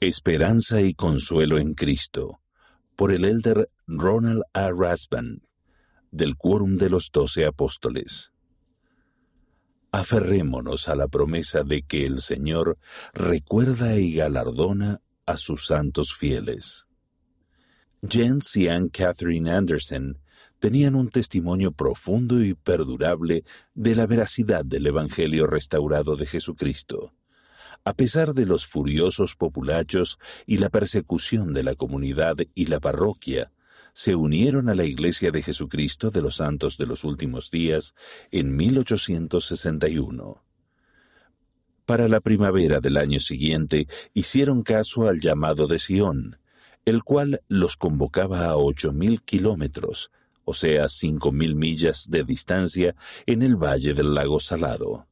Esperanza y Consuelo en Cristo, por el elder Ronald A. Rasband, del Quórum de los Doce Apóstoles. Aferrémonos a la promesa de que el Señor recuerda y galardona a sus santos fieles. Jens y Anne Catherine Anderson tenían un testimonio profundo y perdurable de la veracidad del Evangelio restaurado de Jesucristo a pesar de los furiosos populachos y la persecución de la comunidad y la parroquia, se unieron a la Iglesia de Jesucristo de los Santos de los Últimos Días en 1861. Para la primavera del año siguiente hicieron caso al llamado de Sión, el cual los convocaba a ocho mil kilómetros, o sea, cinco mil millas de distancia en el valle del lago Salado.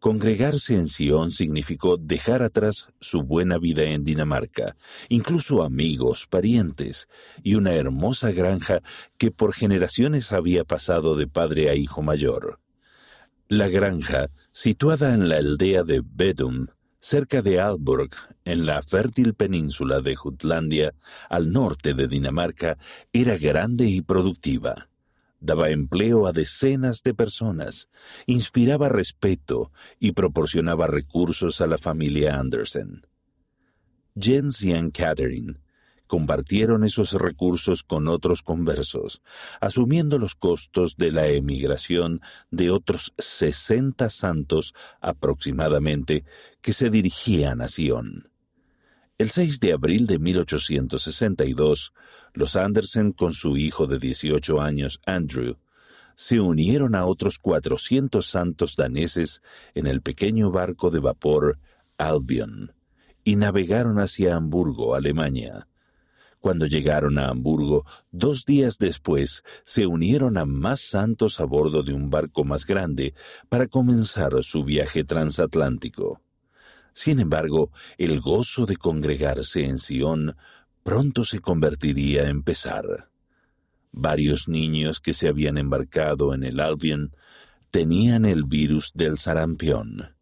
Congregarse en Sion significó dejar atrás su buena vida en Dinamarca, incluso amigos, parientes, y una hermosa granja que por generaciones había pasado de padre a hijo mayor. La granja, situada en la aldea de Bedum, cerca de Alborg, en la fértil península de Jutlandia, al norte de Dinamarca, era grande y productiva daba empleo a decenas de personas, inspiraba respeto y proporcionaba recursos a la familia Anderson. Jens y Ann Catherine compartieron esos recursos con otros conversos, asumiendo los costos de la emigración de otros sesenta santos aproximadamente que se dirigían a Sion. El 6 de abril de 1862, los Andersen con su hijo de 18 años, Andrew, se unieron a otros 400 santos daneses en el pequeño barco de vapor Albion y navegaron hacia Hamburgo, Alemania. Cuando llegaron a Hamburgo, dos días después, se unieron a más santos a bordo de un barco más grande para comenzar su viaje transatlántico. Sin embargo, el gozo de congregarse en Sion pronto se convertiría en pesar. Varios niños que se habían embarcado en el Albion tenían el virus del sarampión.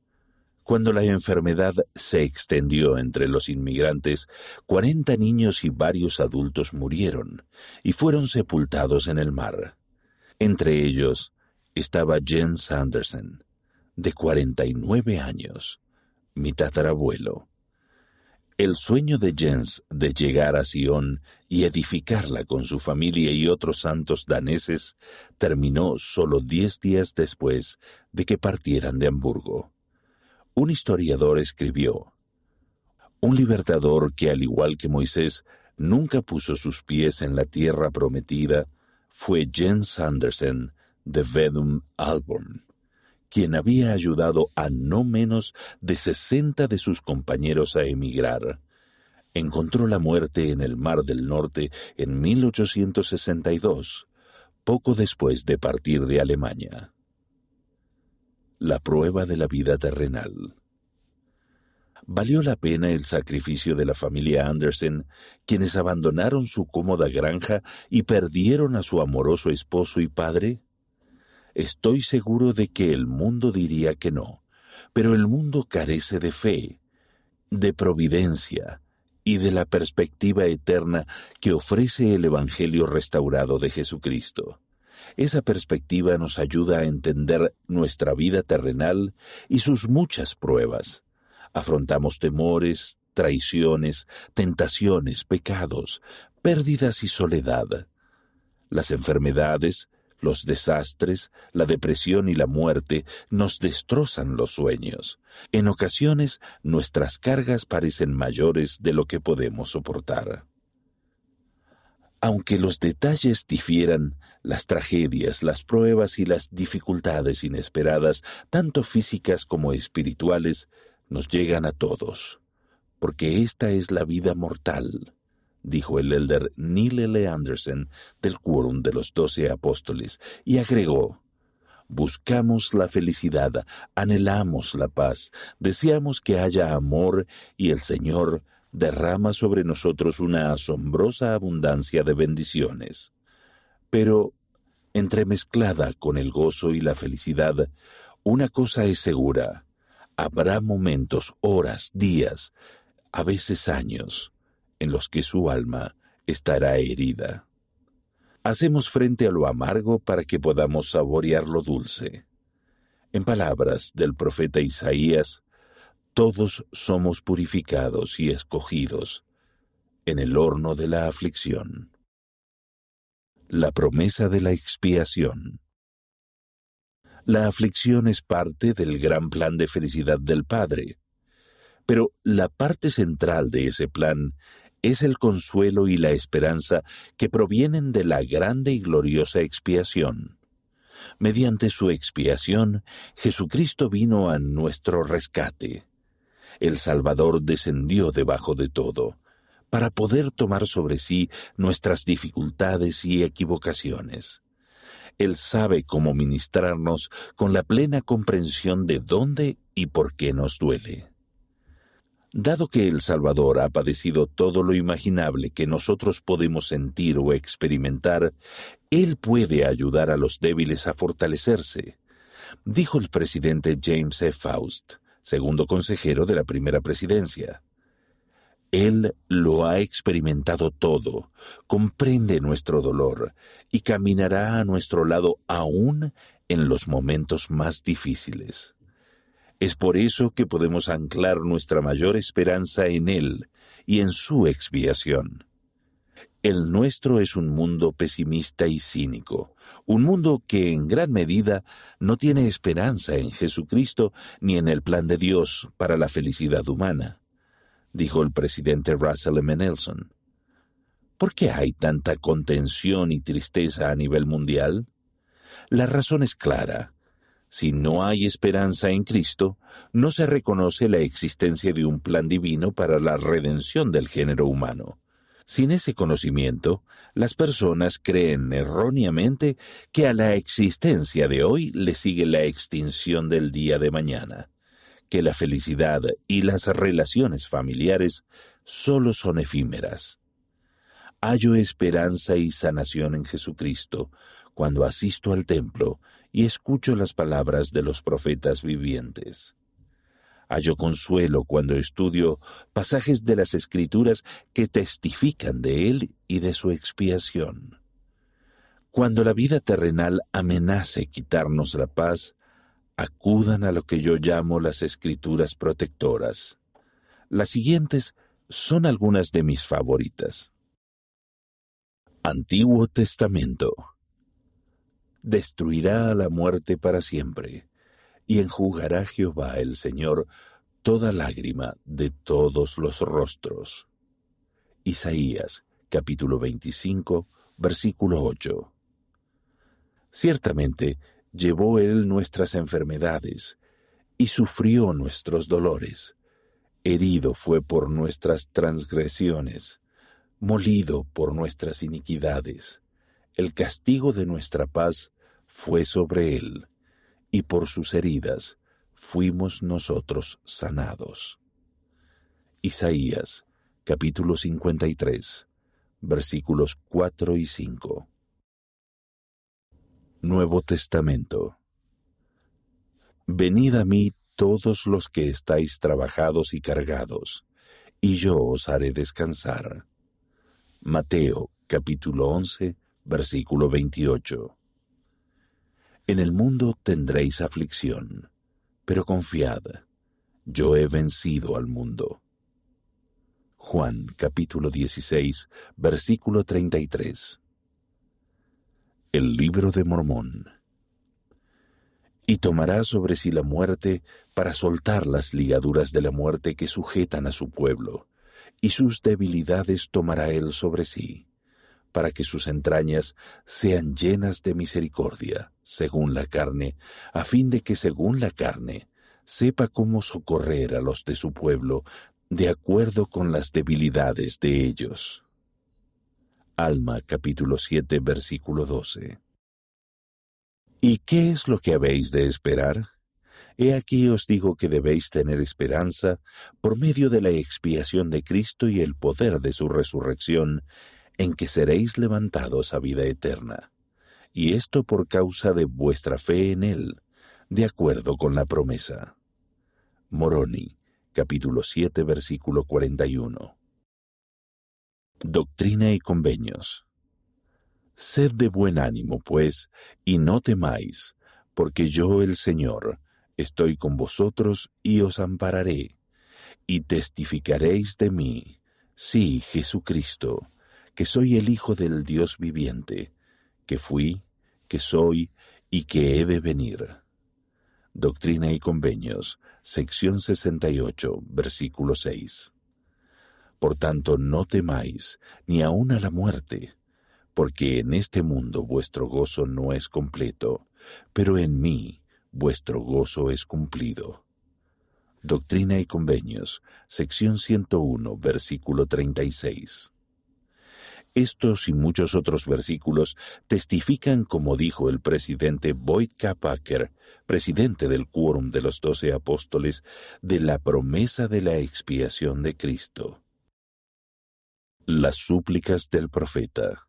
Cuando la enfermedad se extendió entre los inmigrantes, cuarenta niños y varios adultos murieron y fueron sepultados en el mar. Entre ellos estaba Jens Andersen, de cuarenta y nueve años mi tatarabuelo. El sueño de Jens de llegar a Sion y edificarla con su familia y otros santos daneses terminó solo diez días después de que partieran de Hamburgo. Un historiador escribió, Un libertador que, al igual que Moisés, nunca puso sus pies en la tierra prometida, fue Jens Andersen de Vedum Alborn quien había ayudado a no menos de sesenta de sus compañeros a emigrar. Encontró la muerte en el Mar del Norte en 1862, poco después de partir de Alemania. La prueba de la vida terrenal. ¿Valió la pena el sacrificio de la familia Andersen, quienes abandonaron su cómoda granja y perdieron a su amoroso esposo y padre? Estoy seguro de que el mundo diría que no, pero el mundo carece de fe, de providencia y de la perspectiva eterna que ofrece el Evangelio restaurado de Jesucristo. Esa perspectiva nos ayuda a entender nuestra vida terrenal y sus muchas pruebas. Afrontamos temores, traiciones, tentaciones, pecados, pérdidas y soledad. Las enfermedades, los desastres, la depresión y la muerte nos destrozan los sueños. En ocasiones nuestras cargas parecen mayores de lo que podemos soportar. Aunque los detalles difieran, las tragedias, las pruebas y las dificultades inesperadas, tanto físicas como espirituales, nos llegan a todos, porque esta es la vida mortal dijo el elder Neil L. Anderson del Quórum de los Doce Apóstoles, y agregó, Buscamos la felicidad, anhelamos la paz, deseamos que haya amor y el Señor derrama sobre nosotros una asombrosa abundancia de bendiciones. Pero, entremezclada con el gozo y la felicidad, una cosa es segura, habrá momentos, horas, días, a veces años, en los que su alma estará herida. Hacemos frente a lo amargo para que podamos saborear lo dulce. En palabras del profeta Isaías, todos somos purificados y escogidos en el horno de la aflicción. La promesa de la expiación. La aflicción es parte del gran plan de felicidad del Padre, pero la parte central de ese plan es el consuelo y la esperanza que provienen de la grande y gloriosa expiación. Mediante su expiación, Jesucristo vino a nuestro rescate. El Salvador descendió debajo de todo, para poder tomar sobre sí nuestras dificultades y equivocaciones. Él sabe cómo ministrarnos con la plena comprensión de dónde y por qué nos duele. Dado que el Salvador ha padecido todo lo imaginable que nosotros podemos sentir o experimentar, Él puede ayudar a los débiles a fortalecerse, dijo el presidente James E. Faust, segundo consejero de la primera presidencia. Él lo ha experimentado todo, comprende nuestro dolor y caminará a nuestro lado aún en los momentos más difíciles. Es por eso que podemos anclar nuestra mayor esperanza en Él y en su expiación. El nuestro es un mundo pesimista y cínico, un mundo que en gran medida no tiene esperanza en Jesucristo ni en el plan de Dios para la felicidad humana, dijo el presidente Russell M. Nelson. ¿Por qué hay tanta contención y tristeza a nivel mundial? La razón es clara. Si no hay esperanza en Cristo, no se reconoce la existencia de un plan divino para la redención del género humano. Sin ese conocimiento, las personas creen erróneamente que a la existencia de hoy le sigue la extinción del día de mañana, que la felicidad y las relaciones familiares solo son efímeras. Hallo esperanza y sanación en Jesucristo cuando asisto al templo y escucho las palabras de los profetas vivientes. Hallo consuelo cuando estudio pasajes de las Escrituras que testifican de Él y de su expiación. Cuando la vida terrenal amenace quitarnos la paz, acudan a lo que yo llamo las Escrituras protectoras. Las siguientes son algunas de mis favoritas. Antiguo Testamento destruirá a la muerte para siempre, y enjugará Jehová el Señor toda lágrima de todos los rostros. Isaías capítulo 25 versículo 8. Ciertamente llevó él nuestras enfermedades y sufrió nuestros dolores. Herido fue por nuestras transgresiones, molido por nuestras iniquidades. El castigo de nuestra paz fue sobre él, y por sus heridas fuimos nosotros sanados. Isaías capítulo 53 versículos 4 y 5 Nuevo Testamento Venid a mí todos los que estáis trabajados y cargados, y yo os haré descansar. Mateo capítulo 11 versículo 28 en el mundo tendréis aflicción, pero confiad, yo he vencido al mundo. Juan capítulo 16, versículo 33. El libro de Mormón. Y tomará sobre sí la muerte para soltar las ligaduras de la muerte que sujetan a su pueblo, y sus debilidades tomará él sobre sí para que sus entrañas sean llenas de misericordia, según la carne, a fin de que según la carne sepa cómo socorrer a los de su pueblo, de acuerdo con las debilidades de ellos. Alma capítulo 7 versículo 12. ¿Y qué es lo que habéis de esperar? He aquí os digo que debéis tener esperanza por medio de la expiación de Cristo y el poder de su resurrección, en que seréis levantados a vida eterna, y esto por causa de vuestra fe en Él, de acuerdo con la promesa. Moroni, capítulo 7, versículo 41. Doctrina y convenios. Sed de buen ánimo, pues, y no temáis, porque yo, el Señor, estoy con vosotros y os ampararé, y testificaréis de mí, sí, Jesucristo, que soy el Hijo del Dios viviente, que fui, que soy y que he de venir. Doctrina y Convenios, sección 68, versículo 6. Por tanto, no temáis, ni aun a la muerte, porque en este mundo vuestro gozo no es completo, pero en mí vuestro gozo es cumplido. Doctrina y Convenios, sección 101, versículo 36. Estos y muchos otros versículos testifican, como dijo el presidente Boyd K. Packer, presidente del Quórum de los Doce Apóstoles, de la promesa de la expiación de Cristo. Las súplicas del profeta.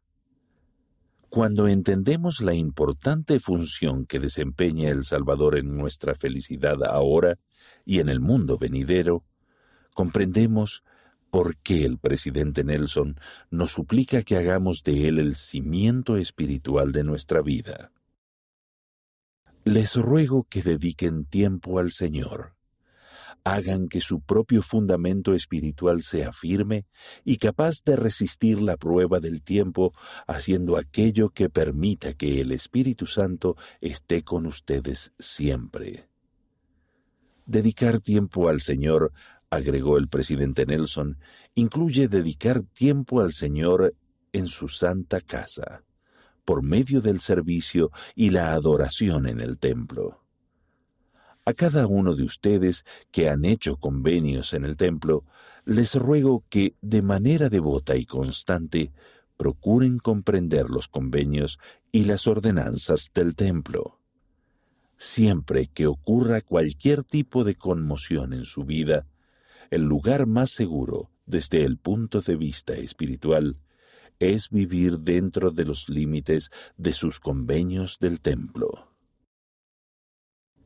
Cuando entendemos la importante función que desempeña el Salvador en nuestra felicidad ahora y en el mundo venidero, comprendemos por qué el presidente Nelson nos suplica que hagamos de él el cimiento espiritual de nuestra vida. Les ruego que dediquen tiempo al Señor hagan que su propio fundamento espiritual sea firme y capaz de resistir la prueba del tiempo, haciendo aquello que permita que el Espíritu Santo esté con ustedes siempre. Dedicar tiempo al Señor, agregó el presidente Nelson, incluye dedicar tiempo al Señor en su santa casa, por medio del servicio y la adoración en el templo. A cada uno de ustedes que han hecho convenios en el templo, les ruego que, de manera devota y constante, procuren comprender los convenios y las ordenanzas del templo. Siempre que ocurra cualquier tipo de conmoción en su vida, el lugar más seguro, desde el punto de vista espiritual, es vivir dentro de los límites de sus convenios del templo.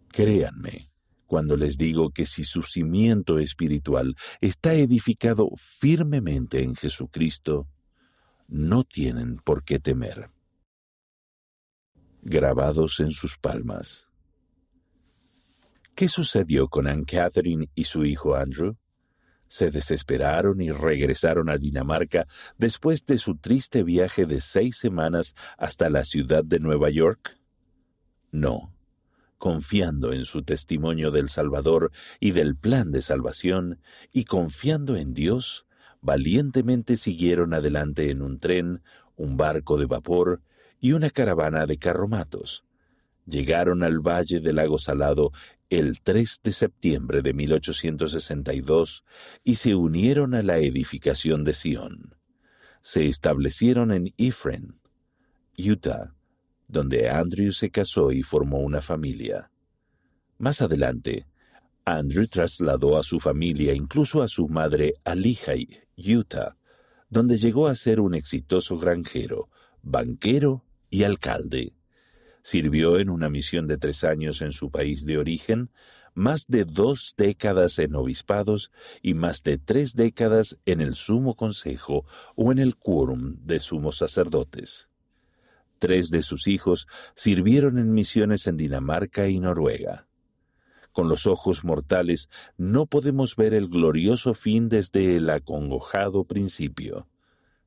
Créanme cuando les digo que si su cimiento espiritual está edificado firmemente en Jesucristo, no tienen por qué temer. Grabados en sus palmas. ¿Qué sucedió con Anne Catherine y su hijo Andrew? Se desesperaron y regresaron a Dinamarca después de su triste viaje de seis semanas hasta la ciudad de Nueva York. No, confiando en su testimonio del Salvador y del plan de salvación, y confiando en Dios, valientemente siguieron adelante en un tren, un barco de vapor y una caravana de carromatos. Llegaron al valle del lago Salado el 3 de septiembre de 1862 y se unieron a la edificación de Sion. Se establecieron en Ephraim, Utah, donde Andrew se casó y formó una familia. Más adelante, Andrew trasladó a su familia, incluso a su madre, a Lehigh, Utah, donde llegó a ser un exitoso granjero, banquero y alcalde. Sirvió en una misión de tres años en su país de origen, más de dos décadas en obispados y más de tres décadas en el sumo consejo o en el quórum de sumos sacerdotes. Tres de sus hijos sirvieron en misiones en Dinamarca y Noruega. Con los ojos mortales no podemos ver el glorioso fin desde el acongojado principio.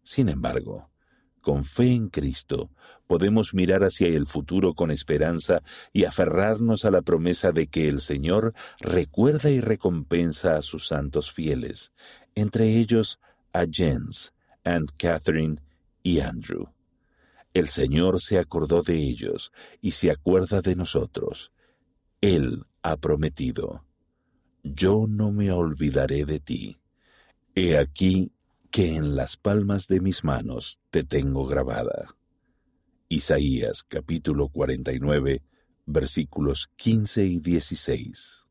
Sin embargo, con fe en Cristo, podemos mirar hacia el futuro con esperanza y aferrarnos a la promesa de que el Señor recuerda y recompensa a sus santos fieles, entre ellos a Jens, Aunt Catherine y Andrew. El Señor se acordó de ellos y se acuerda de nosotros. Él ha prometido, yo no me olvidaré de ti. He aquí que en las palmas de mis manos te tengo grabada. Isaías capítulo 49 versículos 15 y 16.